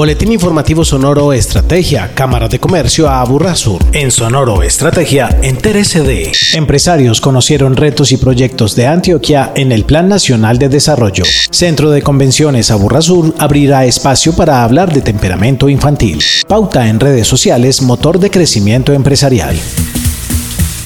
Boletín informativo Sonoro Estrategia, Cámara de Comercio a Aburrasur. En Sonoro Estrategia, entérese de. Empresarios conocieron retos y proyectos de Antioquia en el Plan Nacional de Desarrollo. Centro de Convenciones Aburrasur abrirá espacio para hablar de temperamento infantil. Pauta en redes sociales, motor de crecimiento empresarial.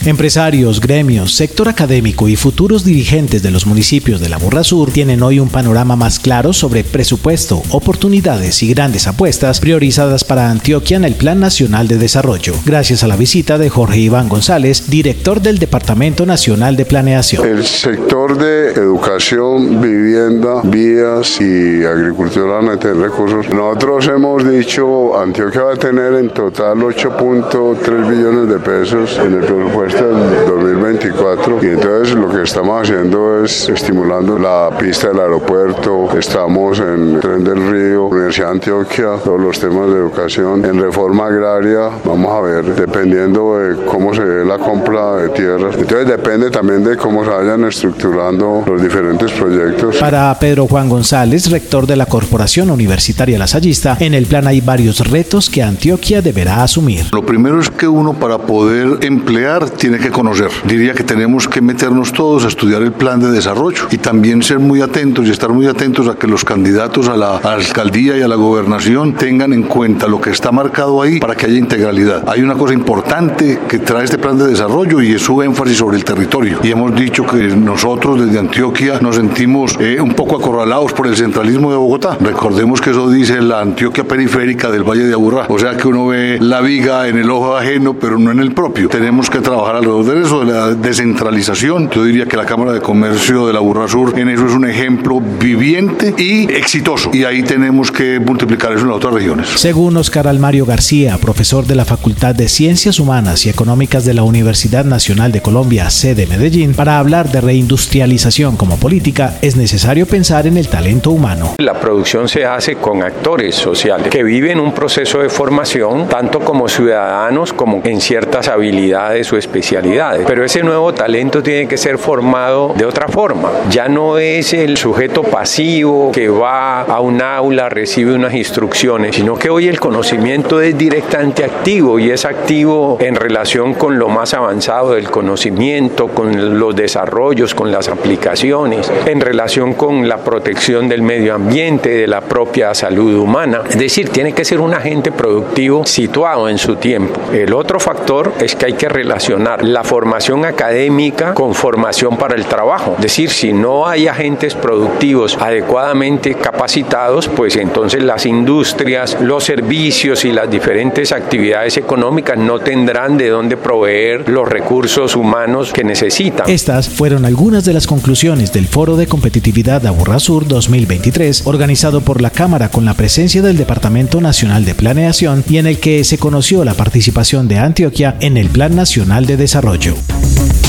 Empresarios, gremios, sector académico y futuros dirigentes de los municipios de la Borra Sur tienen hoy un panorama más claro sobre presupuesto, oportunidades y grandes apuestas priorizadas para Antioquia en el Plan Nacional de Desarrollo, gracias a la visita de Jorge Iván González, director del Departamento Nacional de Planeación. El sector de educación, vivienda, vías y agricultura van a recursos. Nosotros hemos dicho, Antioquia va a tener en total 8.3 billones de pesos en el presupuesto el 2024 y entonces lo que estamos haciendo es estimulando la pista del aeropuerto, estamos en Tren del Río, Universidad de Antioquia, todos los temas de educación, en reforma agraria, vamos a ver, dependiendo de cómo se ve la compra de tierras, entonces depende también de cómo se vayan estructurando los diferentes proyectos. Para Pedro Juan González, rector de la Corporación Universitaria Lasallista, en el plan hay varios retos que Antioquia deberá asumir. Lo primero es que uno para poder emplear tiene que conocer. Diría que tenemos que meternos todos a estudiar el plan de desarrollo y también ser muy atentos y estar muy atentos a que los candidatos a la, alcaldía y a la gobernación tengan en cuenta lo que está marcado ahí para que haya integralidad. Hay una cosa importante que trae este plan de desarrollo y es su énfasis sobre el territorio. Y hemos dicho que nosotros desde Antioquia nos sentimos eh, un poco acorralados por el centralismo de Bogotá. Recordemos que eso dice la Antioquia periférica del Valle de Aburrá. O sea que uno ve la viga en el ojo ajeno, pero no en el propio. Tenemos que trabajar de eso, de la descentralización. Yo diría que la Cámara de Comercio de la Burra Sur en eso es un ejemplo viviente y exitoso. Y ahí tenemos que multiplicar eso en las otras regiones. Según Oscar Almario García, profesor de la Facultad de Ciencias Humanas y Económicas de la Universidad Nacional de Colombia, sede Medellín, para hablar de reindustrialización como política es necesario pensar en el talento humano. La producción se hace con actores sociales que viven un proceso de formación tanto como ciudadanos como en ciertas habilidades o especialidades pero ese nuevo talento tiene que ser formado de otra forma. Ya no es el sujeto pasivo que va a un aula, recibe unas instrucciones, sino que hoy el conocimiento es directamente activo y es activo en relación con lo más avanzado del conocimiento, con los desarrollos, con las aplicaciones, en relación con la protección del medio ambiente, de la propia salud humana. Es decir, tiene que ser un agente productivo situado en su tiempo. El otro factor es que hay que relacionar la formación académica con formación para el trabajo. Es decir, si no hay agentes productivos adecuadamente capacitados, pues entonces las industrias, los servicios y las diferentes actividades económicas no tendrán de dónde proveer los recursos humanos que necesitan. Estas fueron algunas de las conclusiones del Foro de Competitividad Aburra Sur 2023, organizado por la Cámara con la presencia del Departamento Nacional de Planeación y en el que se conoció la participación de Antioquia en el Plan Nacional de Desarrollo.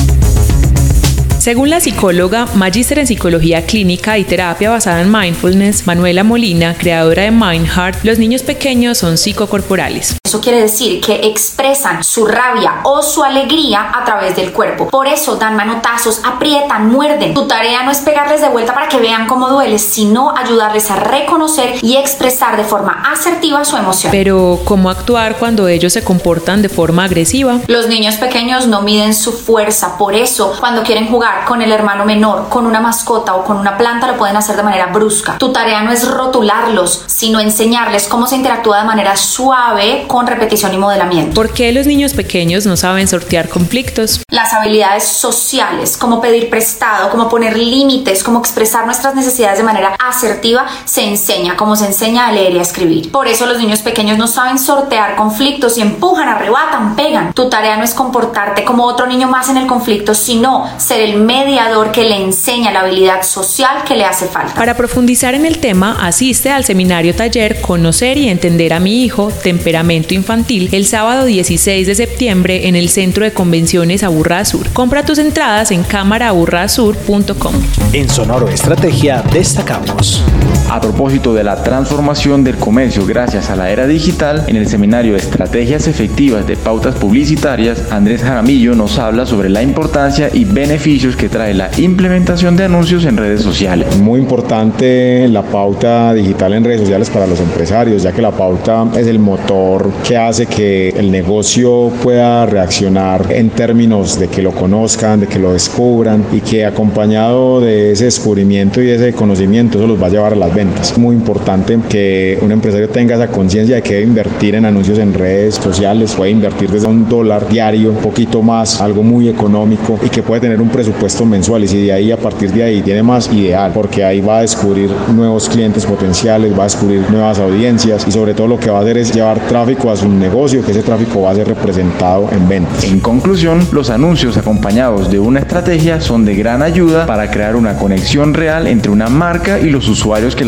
Según la psicóloga, magíster en psicología clínica y terapia basada en mindfulness, Manuela Molina, creadora de MindHeart, los niños pequeños son psicocorporales. Eso quiere decir que expresan su rabia o su alegría a través del cuerpo. Por eso dan manotazos, aprietan, muerden. Tu tarea no es pegarles de vuelta para que vean cómo duele, sino ayudarles a reconocer y expresar de forma asertiva su emoción. Pero, ¿cómo actuar cuando ellos se comportan de forma agresiva? Los niños pequeños no miden su fuerza, por eso cuando quieren jugar con el hermano menor, con una mascota o con una planta lo pueden hacer de manera brusca. Tu tarea no es rotularlos, sino enseñarles cómo se interactúa de manera suave con repetición y modelamiento. ¿Por qué los niños pequeños no saben sortear conflictos? Las habilidades sociales, como pedir prestado, como poner límites, como expresar nuestras necesidades de manera asertiva, se enseña, como se enseña a leer y a escribir. Por eso los niños pequeños no saben sortear conflictos y empujan, arrebatan, pegan. Tu tarea no es comportarte como otro niño más en el conflicto, sino ser el mediador que le enseña la habilidad social que le hace falta. Para profundizar en el tema, asiste al seminario taller Conocer y Entender a mi hijo, Temperamento Infantil, el sábado 16 de septiembre en el Centro de Convenciones Aburra Sur. Compra tus entradas en cámaraaburrasur.com. En Sonoro Estrategia destacamos. A propósito de la transformación del comercio gracias a la era digital, en el seminario Estrategias Efectivas de Pautas Publicitarias, Andrés Jaramillo nos habla sobre la importancia y beneficios que trae la implementación de anuncios en redes sociales. Muy importante la pauta digital en redes sociales para los empresarios, ya que la pauta es el motor que hace que el negocio pueda reaccionar en términos de que lo conozcan, de que lo descubran y que acompañado de ese descubrimiento y ese conocimiento eso los va a llevar a las ventas. Es muy importante que un empresario tenga esa conciencia de que debe invertir en anuncios en redes sociales, puede invertir desde un dólar diario, un poquito más, algo muy económico y que puede tener un presupuesto mensual y si de ahí a partir de ahí tiene más ideal porque ahí va a descubrir nuevos clientes potenciales, va a descubrir nuevas audiencias y sobre todo lo que va a hacer es llevar tráfico a su negocio, que ese tráfico va a ser representado en ventas. En conclusión, los anuncios acompañados de una estrategia son de gran ayuda para crear una conexión real entre una marca y los usuarios que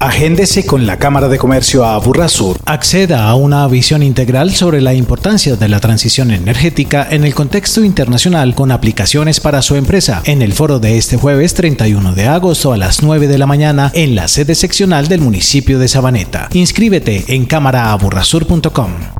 Agéndese con la Cámara de Comercio a Burrasur. Acceda a una visión integral sobre la importancia de la transición energética en el contexto internacional con aplicaciones para su empresa en el foro de este jueves 31 de agosto a las 9 de la mañana en la sede seccional del municipio de Sabaneta. Inscríbete en cámaraaburrasur.com.